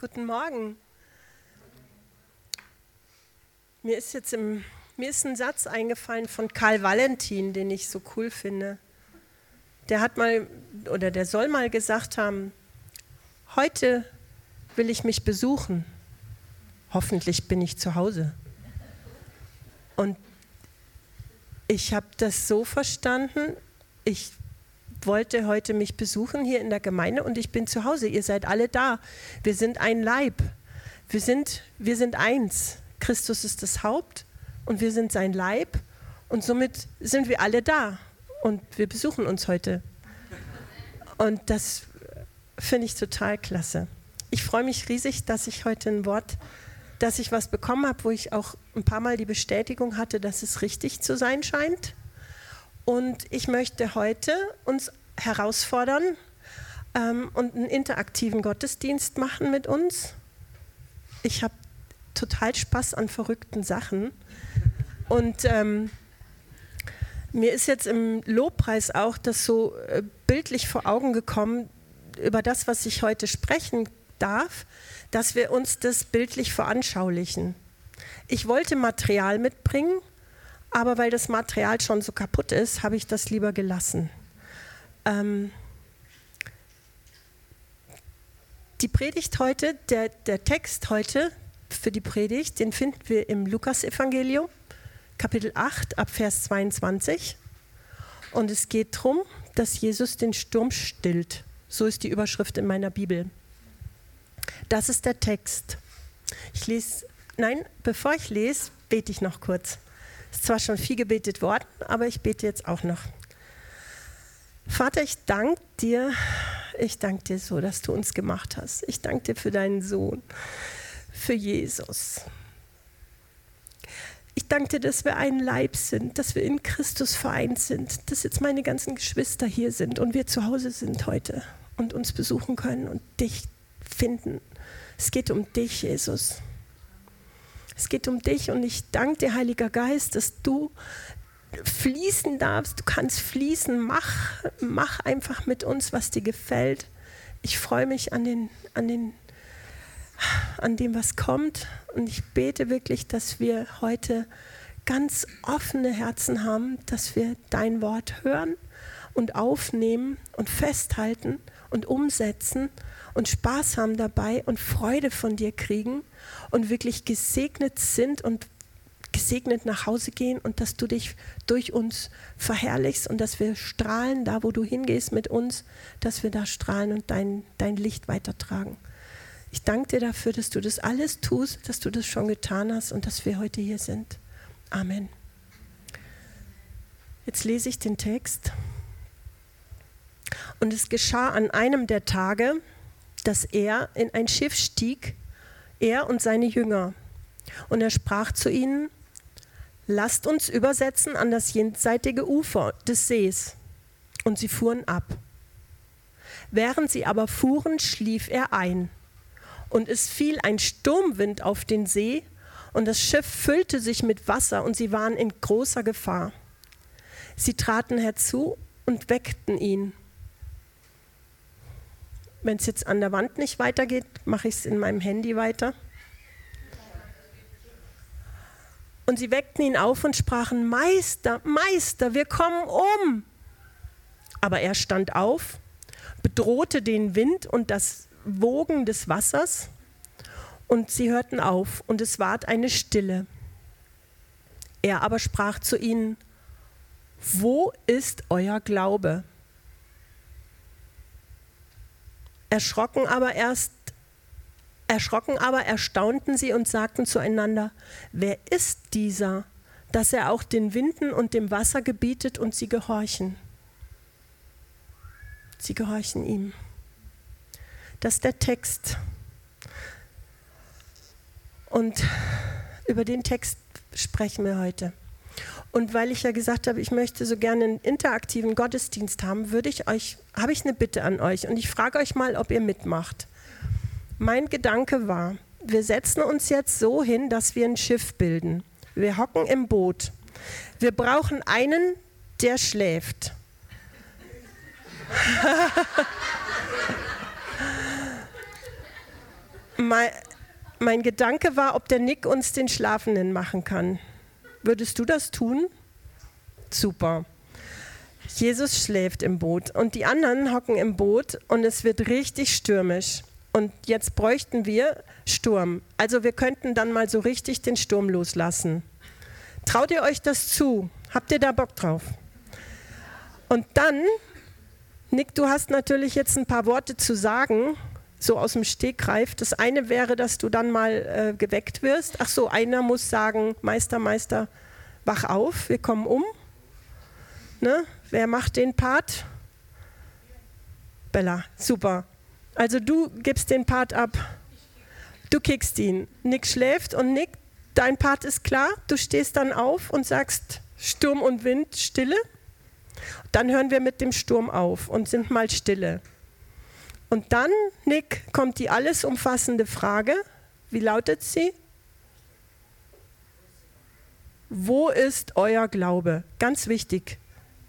Guten Morgen. Mir ist jetzt im, mir ist ein Satz eingefallen von Karl Valentin, den ich so cool finde. Der hat mal oder der soll mal gesagt haben: Heute will ich mich besuchen. Hoffentlich bin ich zu Hause. Und ich habe das so verstanden. Ich wollte heute mich besuchen hier in der Gemeinde und ich bin zu Hause. Ihr seid alle da. Wir sind ein Leib. Wir sind, wir sind eins. Christus ist das Haupt und wir sind sein Leib und somit sind wir alle da und wir besuchen uns heute. Und das finde ich total klasse. Ich freue mich riesig, dass ich heute ein Wort, dass ich was bekommen habe, wo ich auch ein paar Mal die Bestätigung hatte, dass es richtig zu sein scheint. Und ich möchte heute uns herausfordern ähm, und einen interaktiven Gottesdienst machen mit uns. Ich habe total Spaß an verrückten Sachen. Und ähm, mir ist jetzt im Lobpreis auch das so äh, bildlich vor Augen gekommen, über das, was ich heute sprechen darf, dass wir uns das bildlich veranschaulichen. Ich wollte Material mitbringen, aber weil das Material schon so kaputt ist, habe ich das lieber gelassen. Ähm die Predigt heute, der, der Text heute für die Predigt, den finden wir im Lukasevangelium, Kapitel 8, ab Vers 22. Und es geht darum, dass Jesus den Sturm stillt. So ist die Überschrift in meiner Bibel. Das ist der Text. Ich lese, nein, bevor ich lese, bete ich noch kurz. Ist zwar schon viel gebetet worden, aber ich bete jetzt auch noch. Vater, ich danke dir, ich danke dir so, dass du uns gemacht hast. Ich danke dir für deinen Sohn, für Jesus. Ich danke dir, dass wir ein Leib sind, dass wir in Christus vereint sind, dass jetzt meine ganzen Geschwister hier sind und wir zu Hause sind heute und uns besuchen können und dich finden. Es geht um dich, Jesus. Es geht um dich und ich danke dir, Heiliger Geist, dass du fließen darfst. Du kannst fließen. Mach, mach einfach mit uns, was dir gefällt. Ich freue mich an, den, an, den, an dem, was kommt. Und ich bete wirklich, dass wir heute ganz offene Herzen haben, dass wir dein Wort hören und aufnehmen und festhalten und umsetzen und Spaß haben dabei und Freude von dir kriegen und wirklich gesegnet sind und gesegnet nach Hause gehen und dass du dich durch uns verherrlichst und dass wir strahlen, da wo du hingehst mit uns, dass wir da strahlen und dein, dein Licht weitertragen. Ich danke dir dafür, dass du das alles tust, dass du das schon getan hast und dass wir heute hier sind. Amen. Jetzt lese ich den Text. Und es geschah an einem der Tage, dass er in ein Schiff stieg, er und seine Jünger. Und er sprach zu ihnen, lasst uns übersetzen an das jenseitige Ufer des Sees. Und sie fuhren ab. Während sie aber fuhren, schlief er ein. Und es fiel ein Sturmwind auf den See, und das Schiff füllte sich mit Wasser, und sie waren in großer Gefahr. Sie traten herzu und weckten ihn wenn es jetzt an der Wand nicht weitergeht, mache ich es in meinem Handy weiter. Und sie weckten ihn auf und sprachen, Meister, Meister, wir kommen um. Aber er stand auf, bedrohte den Wind und das Wogen des Wassers, und sie hörten auf, und es ward eine Stille. Er aber sprach zu ihnen, wo ist euer Glaube? Erschrocken aber erst, erschrocken aber erstaunten sie und sagten zueinander, wer ist dieser, dass er auch den Winden und dem Wasser gebietet und sie gehorchen? Sie gehorchen ihm. Das ist der Text. Und über den Text sprechen wir heute. Und weil ich ja gesagt habe, ich möchte so gerne einen interaktiven Gottesdienst haben, würde ich euch, habe ich eine Bitte an euch und ich frage euch mal, ob ihr mitmacht. Mein Gedanke war, wir setzen uns jetzt so hin, dass wir ein Schiff bilden. Wir hocken im Boot. Wir brauchen einen, der schläft. mein, mein Gedanke war, ob der Nick uns den Schlafenden machen kann. Würdest du das tun? Super. Jesus schläft im Boot und die anderen hocken im Boot und es wird richtig stürmisch. Und jetzt bräuchten wir Sturm. Also wir könnten dann mal so richtig den Sturm loslassen. Traut ihr euch das zu? Habt ihr da Bock drauf? Und dann, Nick, du hast natürlich jetzt ein paar Worte zu sagen, so aus dem Stegreif. Das eine wäre, dass du dann mal äh, geweckt wirst. Ach so, einer muss sagen, Meister, Meister, wach auf, wir kommen um. Ne? Wer macht den Part? Bella, super. Also du gibst den Part ab. Du kickst ihn. Nick schläft und Nick, dein Part ist klar. Du stehst dann auf und sagst Sturm und Wind, Stille. Dann hören wir mit dem Sturm auf und sind mal stille. Und dann, Nick, kommt die alles umfassende Frage. Wie lautet sie? Wo ist euer Glaube? Ganz wichtig.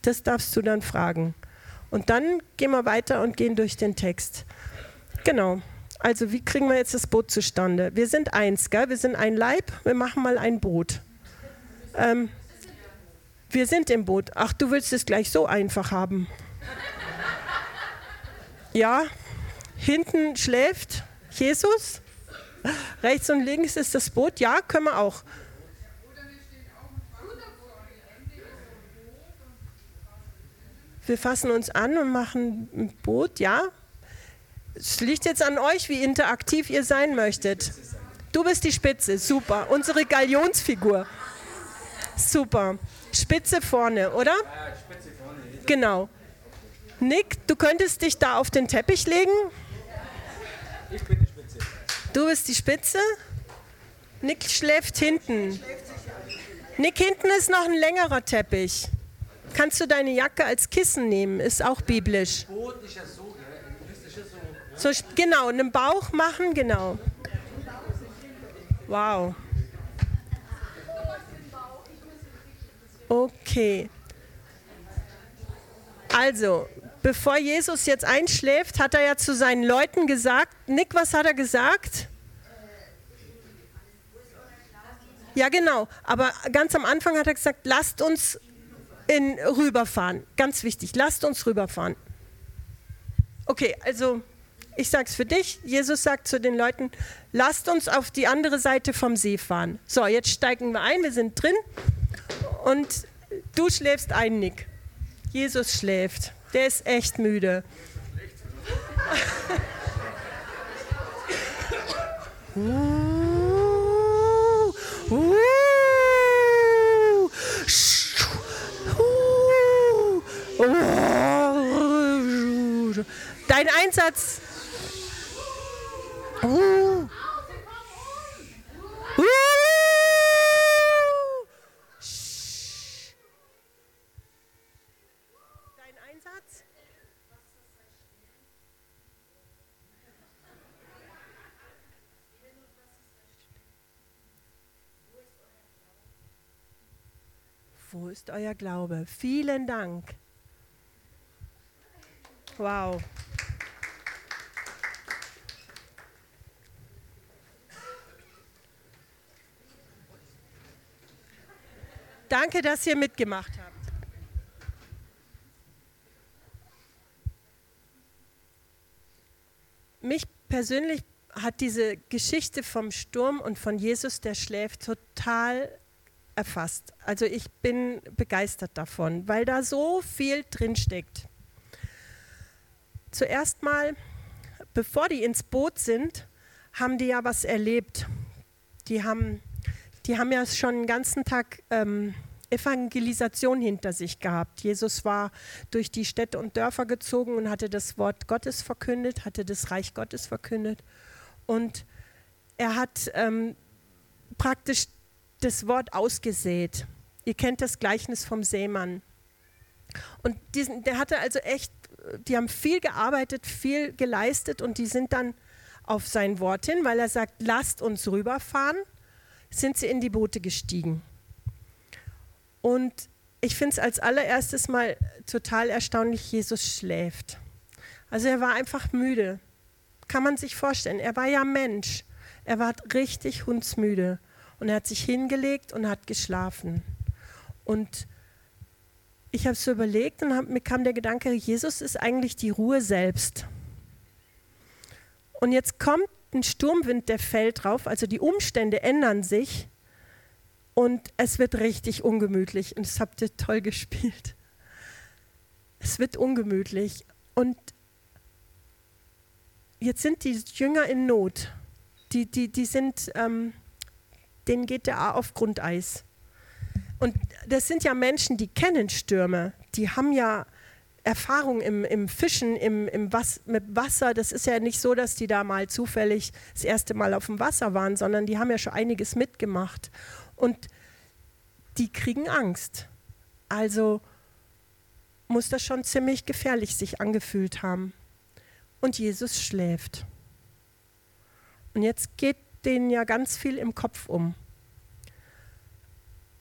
Das darfst du dann fragen. Und dann gehen wir weiter und gehen durch den Text. Genau. Also wie kriegen wir jetzt das Boot zustande? Wir sind eins, gell? wir sind ein Leib, wir machen mal ein Boot. Ähm, wir sind im Boot. Ach, du willst es gleich so einfach haben. Ja, hinten schläft Jesus, rechts und links ist das Boot. Ja, können wir auch. Wir fassen uns an und machen ein Boot, ja. Es liegt jetzt an euch, wie interaktiv ihr sein möchtet. Du bist die Spitze, super. Unsere Galionsfigur. Super. Spitze vorne, oder? Genau. Nick, du könntest dich da auf den Teppich legen. Ich bin die Spitze. Du bist die Spitze. Nick schläft hinten. Nick, hinten ist noch ein längerer Teppich. Kannst du deine Jacke als Kissen nehmen? Ist auch biblisch. So, genau, einen Bauch machen, genau. Wow. Okay. Also, bevor Jesus jetzt einschläft, hat er ja zu seinen Leuten gesagt, Nick, was hat er gesagt? Ja, genau. Aber ganz am Anfang hat er gesagt, lasst uns in, rüberfahren. Ganz wichtig, lasst uns rüberfahren. Okay, also ich sage es für dich. Jesus sagt zu den Leuten, lasst uns auf die andere Seite vom See fahren. So, jetzt steigen wir ein, wir sind drin und du schläfst ein, Nick. Jesus schläft. Der ist echt müde. uh, uh. Dein Einsatz. Uh. Uh. Dein Einsatz. Ist euer Glaube? Vielen Dank. Wow. Danke, dass ihr mitgemacht habt. Mich persönlich hat diese Geschichte vom Sturm und von Jesus, der schläft, total erfasst. Also ich bin begeistert davon, weil da so viel drin steckt. Zuerst mal, bevor die ins Boot sind, haben die ja was erlebt. Die haben, die haben ja schon den ganzen Tag ähm, Evangelisation hinter sich gehabt. Jesus war durch die Städte und Dörfer gezogen und hatte das Wort Gottes verkündet, hatte das Reich Gottes verkündet. Und er hat ähm, praktisch das Wort ausgesät. Ihr kennt das Gleichnis vom Seemann. Und diesen, der hatte also echt die haben viel gearbeitet, viel geleistet und die sind dann auf sein Wort hin, weil er sagt, lasst uns rüberfahren, sind sie in die Boote gestiegen. Und ich finde es als allererstes mal total erstaunlich, Jesus schläft. Also er war einfach müde. kann man sich vorstellen, er war ja Mensch. Er war richtig hundsmüde und er hat sich hingelegt und hat geschlafen. Und ich habe so überlegt und hab, mir kam der Gedanke, Jesus ist eigentlich die Ruhe selbst. Und jetzt kommt ein Sturmwind, der fällt drauf, also die Umstände ändern sich und es wird richtig ungemütlich. Und das habt ihr toll gespielt. Es wird ungemütlich. Und jetzt sind die Jünger in Not. Die, die, die sind, ähm, denen geht der A auf Grundeis. Und das sind ja Menschen, die kennen Stürme. Die haben ja Erfahrung im, im Fischen, im, im Was, mit Wasser. Das ist ja nicht so, dass die da mal zufällig das erste Mal auf dem Wasser waren, sondern die haben ja schon einiges mitgemacht. Und die kriegen Angst. Also muss das schon ziemlich gefährlich sich angefühlt haben. Und Jesus schläft. Und jetzt geht denen ja ganz viel im Kopf um.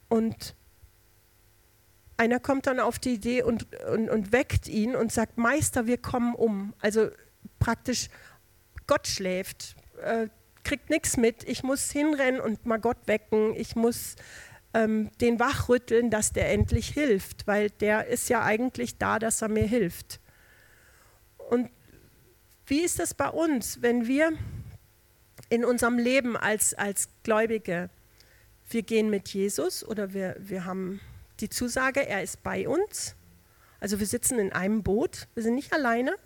Und einer kommt dann auf die Idee und, und, und weckt ihn und sagt, Meister, wir kommen um. Also praktisch, Gott schläft, äh, kriegt nichts mit. Ich muss hinrennen und mal Gott wecken. Ich muss ähm, den wachrütteln, dass der endlich hilft, weil der ist ja eigentlich da, dass er mir hilft. Und wie ist das bei uns, wenn wir in unserem Leben als, als Gläubige, wir gehen mit Jesus oder wir, wir haben die Zusage, er ist bei uns. Also wir sitzen in einem Boot, wir sind nicht alleine.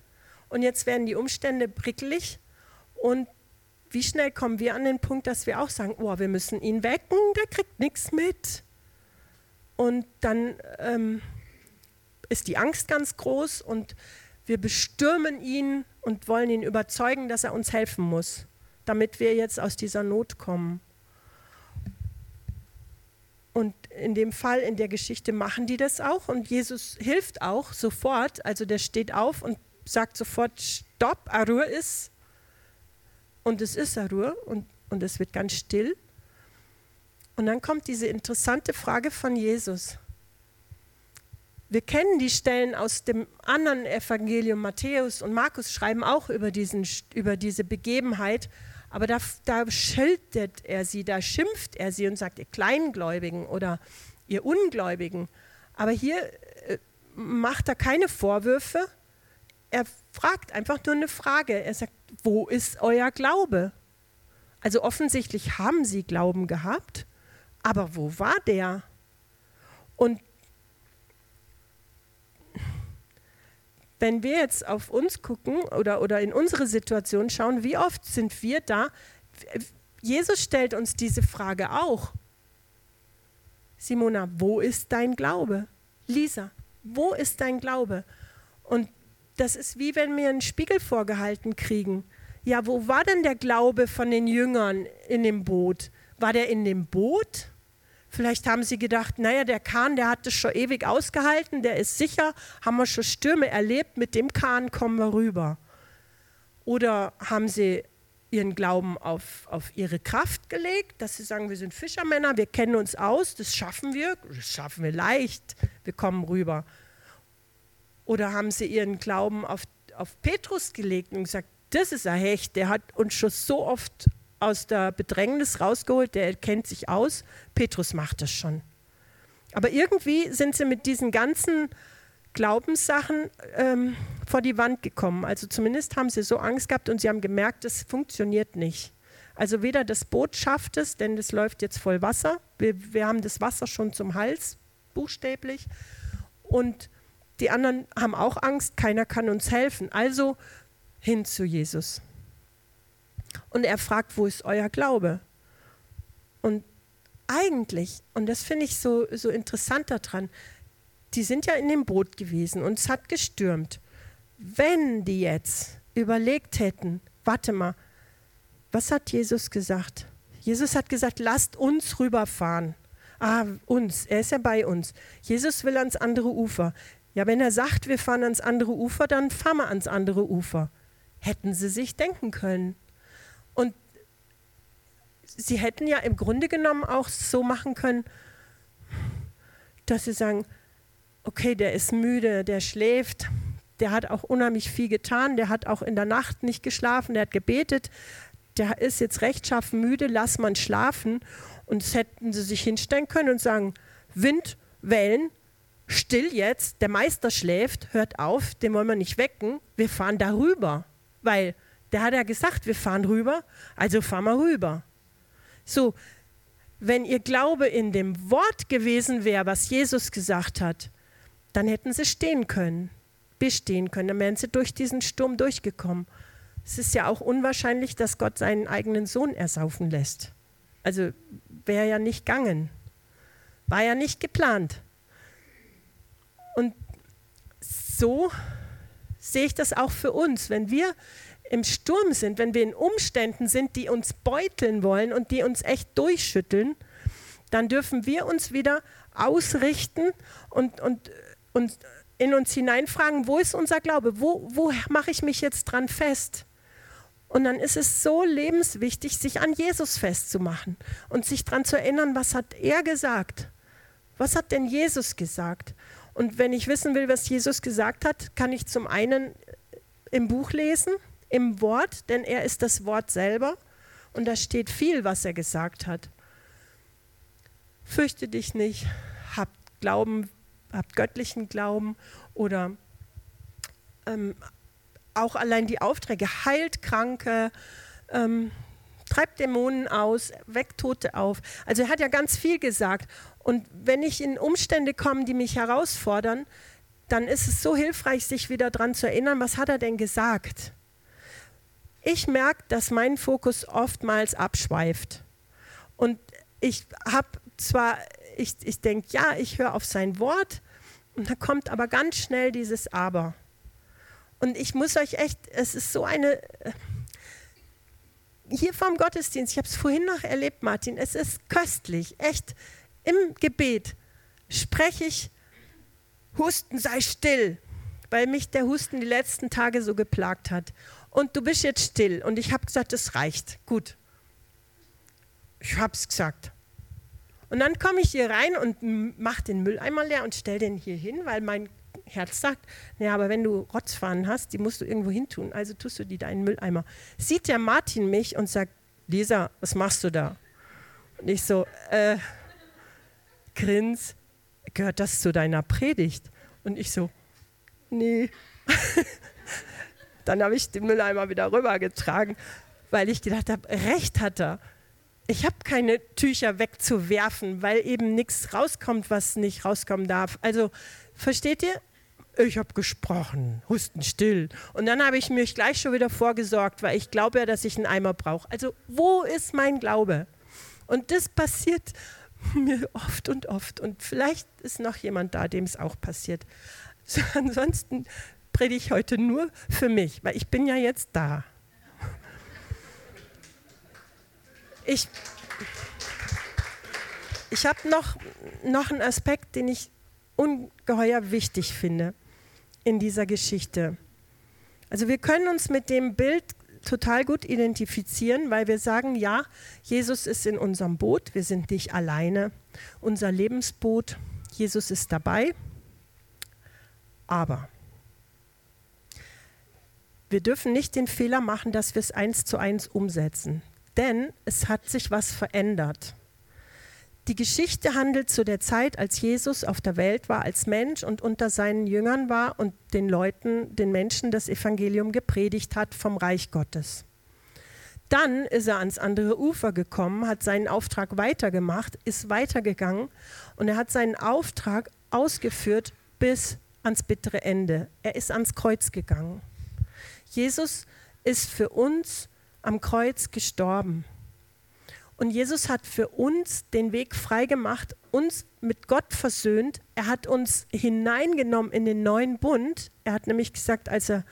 Und jetzt werden die Umstände prickelig und wie schnell kommen wir an den Punkt, dass wir auch sagen, oh, wir müssen ihn wecken, der kriegt nichts mit. Und dann ähm, ist die Angst ganz groß und wir bestürmen ihn und wollen ihn überzeugen, dass er uns helfen muss, damit wir jetzt aus dieser Not kommen. Und in dem Fall, in der Geschichte machen die das auch und Jesus hilft auch sofort. Also der steht auf und sagt sofort, stopp, Arur ist und es ist Ruhe und, und es wird ganz still. Und dann kommt diese interessante Frage von Jesus. Wir kennen die Stellen aus dem anderen Evangelium, Matthäus und Markus schreiben auch über, diesen, über diese Begebenheit, aber da, da schildert er sie, da schimpft er sie und sagt, ihr Kleingläubigen oder ihr Ungläubigen. Aber hier äh, macht er keine Vorwürfe, er fragt einfach nur eine Frage. Er sagt, wo ist euer Glaube? Also offensichtlich haben sie Glauben gehabt, aber wo war der? Und wenn wir jetzt auf uns gucken oder, oder in unsere Situation schauen, wie oft sind wir da? Jesus stellt uns diese Frage auch. Simona, wo ist dein Glaube? Lisa, wo ist dein Glaube? Und das ist wie wenn wir einen Spiegel vorgehalten kriegen. Ja, wo war denn der Glaube von den Jüngern in dem Boot? War der in dem Boot? Vielleicht haben sie gedacht, naja, der Kahn, der hat das schon ewig ausgehalten, der ist sicher, haben wir schon Stürme erlebt, mit dem Kahn kommen wir rüber. Oder haben sie ihren Glauben auf, auf ihre Kraft gelegt, dass sie sagen, wir sind Fischermänner, wir kennen uns aus, das schaffen wir, das schaffen wir leicht, wir kommen rüber. Oder haben sie ihren Glauben auf, auf Petrus gelegt und gesagt, das ist ein Hecht, der hat uns schon so oft aus der Bedrängnis rausgeholt, der kennt sich aus, Petrus macht das schon. Aber irgendwie sind sie mit diesen ganzen Glaubenssachen ähm, vor die Wand gekommen. Also zumindest haben sie so Angst gehabt und sie haben gemerkt, das funktioniert nicht. Also weder das Boot schafft es, denn es läuft jetzt voll Wasser. Wir, wir haben das Wasser schon zum Hals, buchstäblich. Und die anderen haben auch Angst, keiner kann uns helfen. Also hin zu Jesus. Und er fragt, wo ist euer Glaube? Und eigentlich, und das finde ich so, so interessant daran, die sind ja in dem Boot gewesen und es hat gestürmt. Wenn die jetzt überlegt hätten, warte mal, was hat Jesus gesagt? Jesus hat gesagt, lasst uns rüberfahren. Ah, uns, er ist ja bei uns. Jesus will ans andere Ufer. Ja, wenn er sagt, wir fahren ans andere Ufer, dann fahren wir ans andere Ufer. Hätten sie sich denken können. Und sie hätten ja im Grunde genommen auch so machen können, dass sie sagen, okay, der ist müde, der schläft, der hat auch unheimlich viel getan, der hat auch in der Nacht nicht geschlafen, der hat gebetet, der ist jetzt rechtschaffen müde, lass man schlafen. Und das hätten sie sich hinstellen können und sagen, Wind, Wellen, still jetzt, der Meister schläft, hört auf, den wollen wir nicht wecken, wir fahren darüber. Weil der hat ja gesagt, wir fahren rüber, also fahren wir rüber. So, wenn ihr Glaube in dem Wort gewesen wäre, was Jesus gesagt hat, dann hätten sie stehen können, bestehen können, dann wären sie durch diesen Sturm durchgekommen. Es ist ja auch unwahrscheinlich, dass Gott seinen eigenen Sohn ersaufen lässt. Also wäre ja nicht gegangen. War ja nicht geplant. Und so sehe ich das auch für uns. Wenn wir im Sturm sind, wenn wir in Umständen sind, die uns beuteln wollen und die uns echt durchschütteln, dann dürfen wir uns wieder ausrichten und, und, und in uns hineinfragen, wo ist unser Glaube? Wo, wo mache ich mich jetzt dran fest? Und dann ist es so lebenswichtig, sich an Jesus festzumachen und sich daran zu erinnern, was hat er gesagt? Was hat denn Jesus gesagt? Und wenn ich wissen will, was Jesus gesagt hat, kann ich zum einen im Buch lesen, im Wort, denn er ist das Wort selber und da steht viel, was er gesagt hat. Fürchte dich nicht, habt Glauben, habt göttlichen Glauben oder ähm, auch allein die Aufträge, heilt Kranke, ähm, treibt Dämonen aus, weckt Tote auf. Also er hat ja ganz viel gesagt. Und wenn ich in Umstände komme, die mich herausfordern, dann ist es so hilfreich, sich wieder daran zu erinnern, was hat er denn gesagt? Ich merke, dass mein Fokus oftmals abschweift. Und ich habe zwar, ich, ich denke, ja, ich höre auf sein Wort, und da kommt aber ganz schnell dieses Aber. Und ich muss euch echt, es ist so eine, äh, hier vom Gottesdienst, ich habe es vorhin noch erlebt, Martin, es ist köstlich, echt. Im Gebet spreche ich, Husten sei still, weil mich der Husten die letzten Tage so geplagt hat. Und du bist jetzt still. Und ich habe gesagt, es reicht. Gut. Ich habe es gesagt. Und dann komme ich hier rein und mache den Mülleimer leer und stelle den hier hin, weil mein Herz sagt, naja, aber wenn du Rotzfahnen hast, die musst du irgendwo hin tun, also tust du die da in den Mülleimer. Sieht der Martin mich und sagt, Lisa, was machst du da? Und ich so, äh, grins, gehört das zu deiner Predigt? Und ich so, nee. Dann habe ich den Mülleimer wieder rübergetragen, weil ich gedacht habe, recht hat er. Ich habe keine Tücher wegzuwerfen, weil eben nichts rauskommt, was nicht rauskommen darf. Also versteht ihr? ich habe gesprochen, husten still. Und dann habe ich mich gleich schon wieder vorgesorgt, weil ich glaube ja, dass ich einen Eimer brauche. Also wo ist mein Glaube? Und das passiert mir oft und oft. Und vielleicht ist noch jemand da, dem es auch passiert. So, ansonsten predige ich heute nur für mich, weil ich bin ja jetzt da. Ich, ich habe noch, noch einen Aspekt, den ich ungeheuer wichtig finde in dieser Geschichte. Also wir können uns mit dem Bild total gut identifizieren, weil wir sagen, ja, Jesus ist in unserem Boot, wir sind nicht alleine, unser Lebensboot, Jesus ist dabei, aber wir dürfen nicht den Fehler machen, dass wir es eins zu eins umsetzen, denn es hat sich was verändert. Die Geschichte handelt zu der Zeit, als Jesus auf der Welt war als Mensch und unter seinen Jüngern war und den Leuten, den Menschen das Evangelium gepredigt hat vom Reich Gottes. Dann ist er ans andere Ufer gekommen, hat seinen Auftrag weitergemacht, ist weitergegangen und er hat seinen Auftrag ausgeführt bis ans bittere Ende. Er ist ans Kreuz gegangen. Jesus ist für uns am Kreuz gestorben. Und Jesus hat für uns den Weg freigemacht, uns mit Gott versöhnt. Er hat uns hineingenommen in den neuen Bund. Er hat nämlich gesagt, als er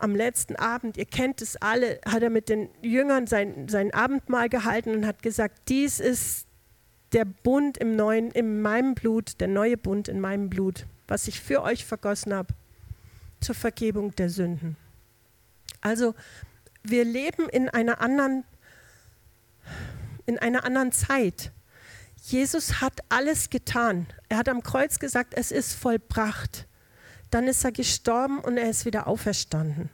am letzten Abend, ihr kennt es alle, hat er mit den Jüngern sein, sein Abendmahl gehalten und hat gesagt, dies ist der Bund im neuen, in meinem Blut, der neue Bund in meinem Blut, was ich für euch vergossen habe, zur Vergebung der Sünden. Also wir leben in einer anderen, in einer anderen Zeit. Jesus hat alles getan. Er hat am Kreuz gesagt, es ist vollbracht. dann ist er gestorben und er ist wieder auferstanden.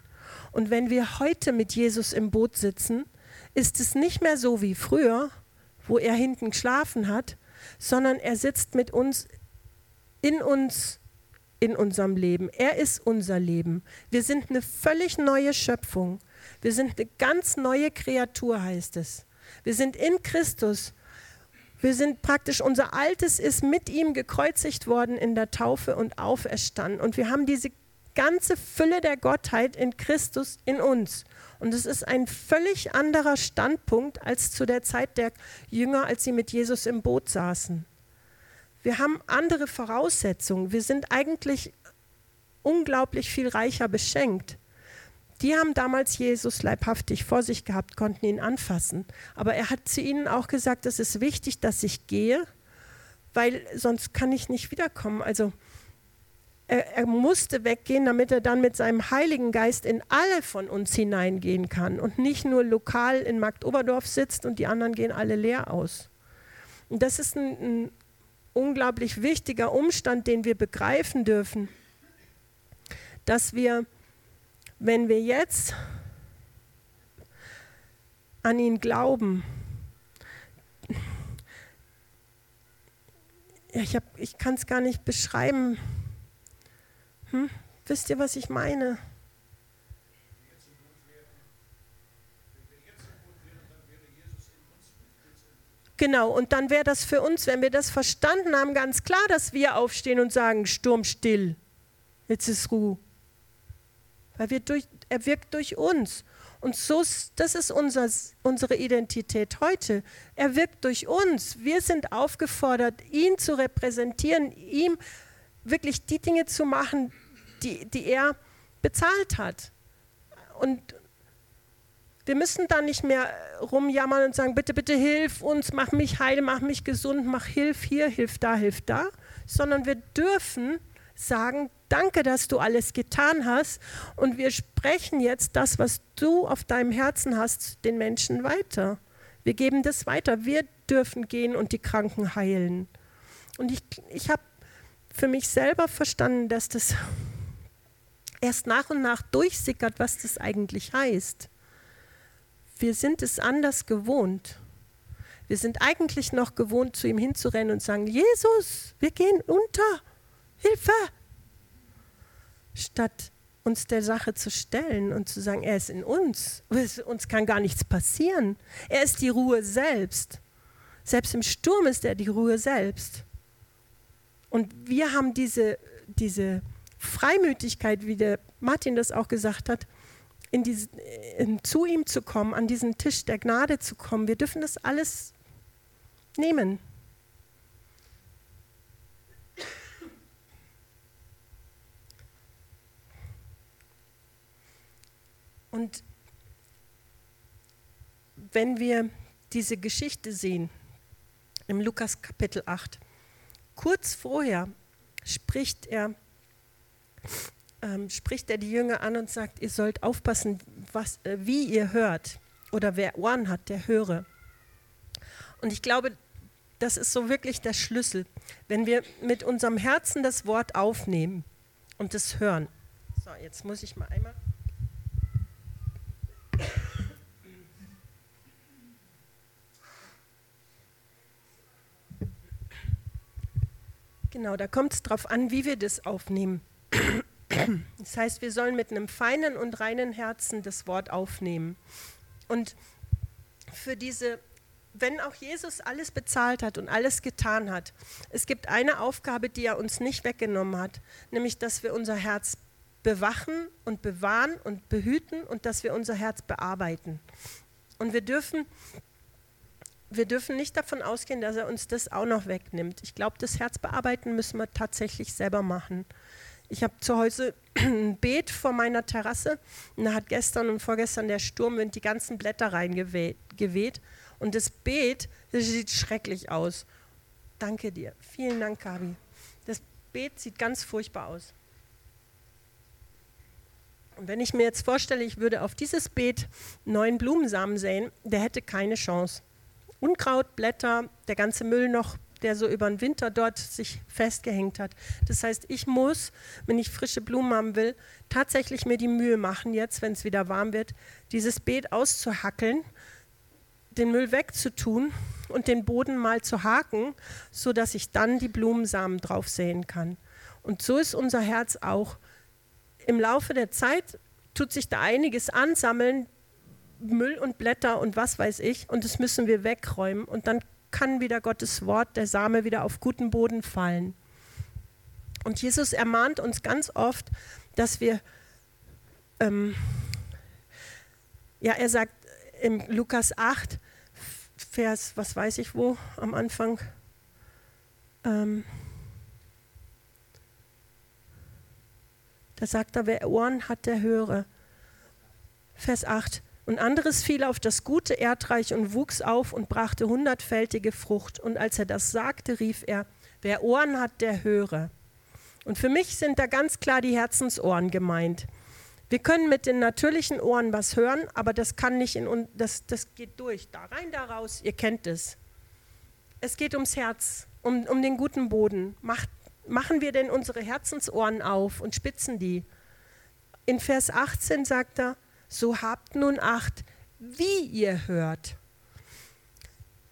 Und wenn wir heute mit Jesus im Boot sitzen, ist es nicht mehr so wie früher, wo er hinten geschlafen hat, sondern er sitzt mit uns in uns in unserem Leben. Er ist unser Leben. Wir sind eine völlig neue Schöpfung. Wir sind eine ganz neue Kreatur, heißt es. Wir sind in Christus. Wir sind praktisch, unser Altes ist mit ihm gekreuzigt worden in der Taufe und auferstanden. Und wir haben diese ganze Fülle der Gottheit in Christus in uns. Und es ist ein völlig anderer Standpunkt als zu der Zeit der Jünger, als sie mit Jesus im Boot saßen. Wir haben andere Voraussetzungen. Wir sind eigentlich unglaublich viel reicher beschenkt. Die haben damals Jesus leibhaftig vor sich gehabt, konnten ihn anfassen. Aber er hat zu ihnen auch gesagt, es ist wichtig, dass ich gehe, weil sonst kann ich nicht wiederkommen. Also er, er, musste weggehen, damit er dann mit seinem Heiligen Geist in alle von uns hineingehen kann und nicht nur lokal in Marktoberdorf sitzt und die anderen gehen alle leer aus. Und das ist ein, ein unglaublich wichtiger Umstand, den wir begreifen dürfen, dass wir, wenn wir jetzt an ihn glauben, ich, ich kann es gar nicht beschreiben, hm? Wisst ihr, was ich meine? Genau, und dann wäre das für uns, wenn wir das verstanden haben, ganz klar, dass wir aufstehen und sagen, Sturm still, jetzt ist Ruhe. Weil wir durch, er wirkt durch uns. Und so, das ist unser, unsere Identität heute. Er wirkt durch uns. Wir sind aufgefordert, ihn zu repräsentieren, ihm wirklich die Dinge zu machen, die, die er bezahlt hat. Und wir müssen da nicht mehr rumjammern und sagen, bitte, bitte hilf uns, mach mich heil, mach mich gesund, mach Hilf hier, hilf da, hilf da, sondern wir dürfen sagen, danke, dass du alles getan hast und wir sprechen jetzt das, was du auf deinem Herzen hast, den Menschen weiter. Wir geben das weiter. Wir dürfen gehen und die Kranken heilen. Und ich, ich habe für mich selber verstanden, dass das erst nach und nach durchsickert, was das eigentlich heißt. Wir sind es anders gewohnt. Wir sind eigentlich noch gewohnt, zu ihm hinzurennen und sagen, Jesus, wir gehen unter, Hilfe! Statt uns der Sache zu stellen und zu sagen, er ist in uns, uns kann gar nichts passieren. Er ist die Ruhe selbst. Selbst im Sturm ist er die Ruhe selbst. Und wir haben diese, diese Freimütigkeit, wie der Martin das auch gesagt hat, in diese, in, zu ihm zu kommen, an diesen Tisch der Gnade zu kommen. Wir dürfen das alles nehmen. Und wenn wir diese Geschichte sehen, im Lukas Kapitel 8, kurz vorher spricht er ähm, spricht er die Jünger an und sagt, ihr sollt aufpassen, was, äh, wie ihr hört. Oder wer Ohren hat, der höre. Und ich glaube, das ist so wirklich der Schlüssel. Wenn wir mit unserem Herzen das Wort aufnehmen und es hören. So, jetzt muss ich mal einmal. Genau, da kommt es darauf an, wie wir das aufnehmen. Das heißt, wir sollen mit einem feinen und reinen Herzen das Wort aufnehmen. Und für diese, wenn auch Jesus alles bezahlt hat und alles getan hat, es gibt eine Aufgabe, die er uns nicht weggenommen hat, nämlich, dass wir unser Herz bewachen und bewahren und behüten und dass wir unser Herz bearbeiten. Und wir dürfen, wir dürfen nicht davon ausgehen, dass er uns das auch noch wegnimmt. Ich glaube, das Herz bearbeiten müssen wir tatsächlich selber machen. Ich habe zu Hause ein Beet vor meiner Terrasse und da hat gestern und vorgestern der Sturmwind die ganzen Blätter reingeweht. Und das Beet, das sieht schrecklich aus. Danke dir. Vielen Dank, Gabi. Das Beet sieht ganz furchtbar aus. Und wenn ich mir jetzt vorstelle, ich würde auf dieses Beet neuen Blumensamen säen, der hätte keine Chance. Unkraut, Blätter, der ganze Müll noch, der so über den Winter dort sich festgehängt hat. Das heißt, ich muss, wenn ich frische Blumen haben will, tatsächlich mir die Mühe machen, jetzt, wenn es wieder warm wird, dieses Beet auszuhackeln, den Müll wegzutun und den Boden mal zu haken, sodass ich dann die Blumensamen drauf säen kann. Und so ist unser Herz auch. Im Laufe der Zeit tut sich da einiges ansammeln, Müll und Blätter und was weiß ich, und das müssen wir wegräumen. Und dann kann wieder Gottes Wort, der Same, wieder auf guten Boden fallen. Und Jesus ermahnt uns ganz oft, dass wir, ähm, ja, er sagt im Lukas 8, Vers, was weiß ich wo, am Anfang, ähm, da sagt er, wer Ohren hat, der höre. Vers 8. Und anderes fiel auf das gute Erdreich und wuchs auf und brachte hundertfältige Frucht. Und als er das sagte, rief er, wer Ohren hat, der höre. Und für mich sind da ganz klar die Herzensohren gemeint. Wir können mit den natürlichen Ohren was hören, aber das kann nicht in das, das geht durch. Da rein, da raus, ihr kennt es. Es geht ums Herz, um, um den guten Boden. Macht, machen wir denn unsere Herzensohren auf und spitzen die? In Vers 18 sagt er, so habt nun Acht, wie ihr hört.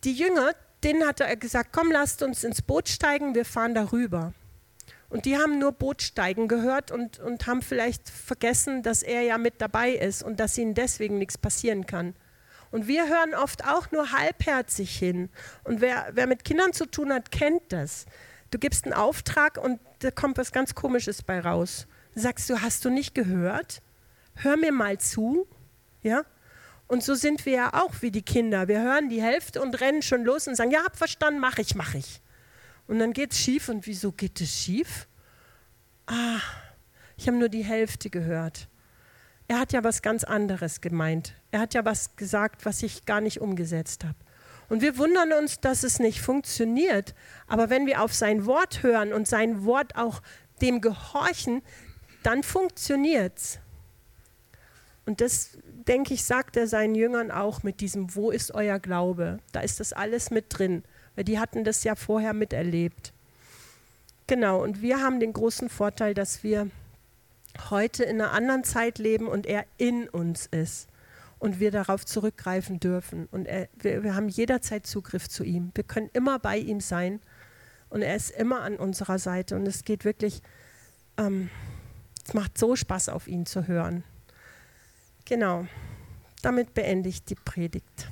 Die Jünger, denen hat er gesagt, komm, lasst uns ins Boot steigen, wir fahren darüber. Und die haben nur Bootsteigen gehört und, und haben vielleicht vergessen, dass er ja mit dabei ist und dass ihnen deswegen nichts passieren kann. Und wir hören oft auch nur halbherzig hin. Und wer, wer mit Kindern zu tun hat, kennt das. Du gibst einen Auftrag und da kommt was ganz Komisches bei raus. Sagst du, hast du nicht gehört? Hör mir mal zu, ja? Und so sind wir ja auch wie die Kinder. Wir hören die Hälfte und rennen schon los und sagen, ja, hab verstanden, mach ich, mach ich. Und dann geht es schief. Und wieso geht es schief? Ah, ich habe nur die Hälfte gehört. Er hat ja was ganz anderes gemeint. Er hat ja was gesagt, was ich gar nicht umgesetzt habe. Und wir wundern uns, dass es nicht funktioniert. Aber wenn wir auf sein Wort hören und sein Wort auch dem gehorchen, dann funktioniert es. Und das, denke ich, sagt er seinen Jüngern auch mit diesem, wo ist euer Glaube? Da ist das alles mit drin, weil die hatten das ja vorher miterlebt. Genau, und wir haben den großen Vorteil, dass wir heute in einer anderen Zeit leben und er in uns ist und wir darauf zurückgreifen dürfen. Und er, wir, wir haben jederzeit Zugriff zu ihm. Wir können immer bei ihm sein und er ist immer an unserer Seite und es geht wirklich, ähm, es macht so Spaß auf ihn zu hören. Genau, damit beende ich die Predigt.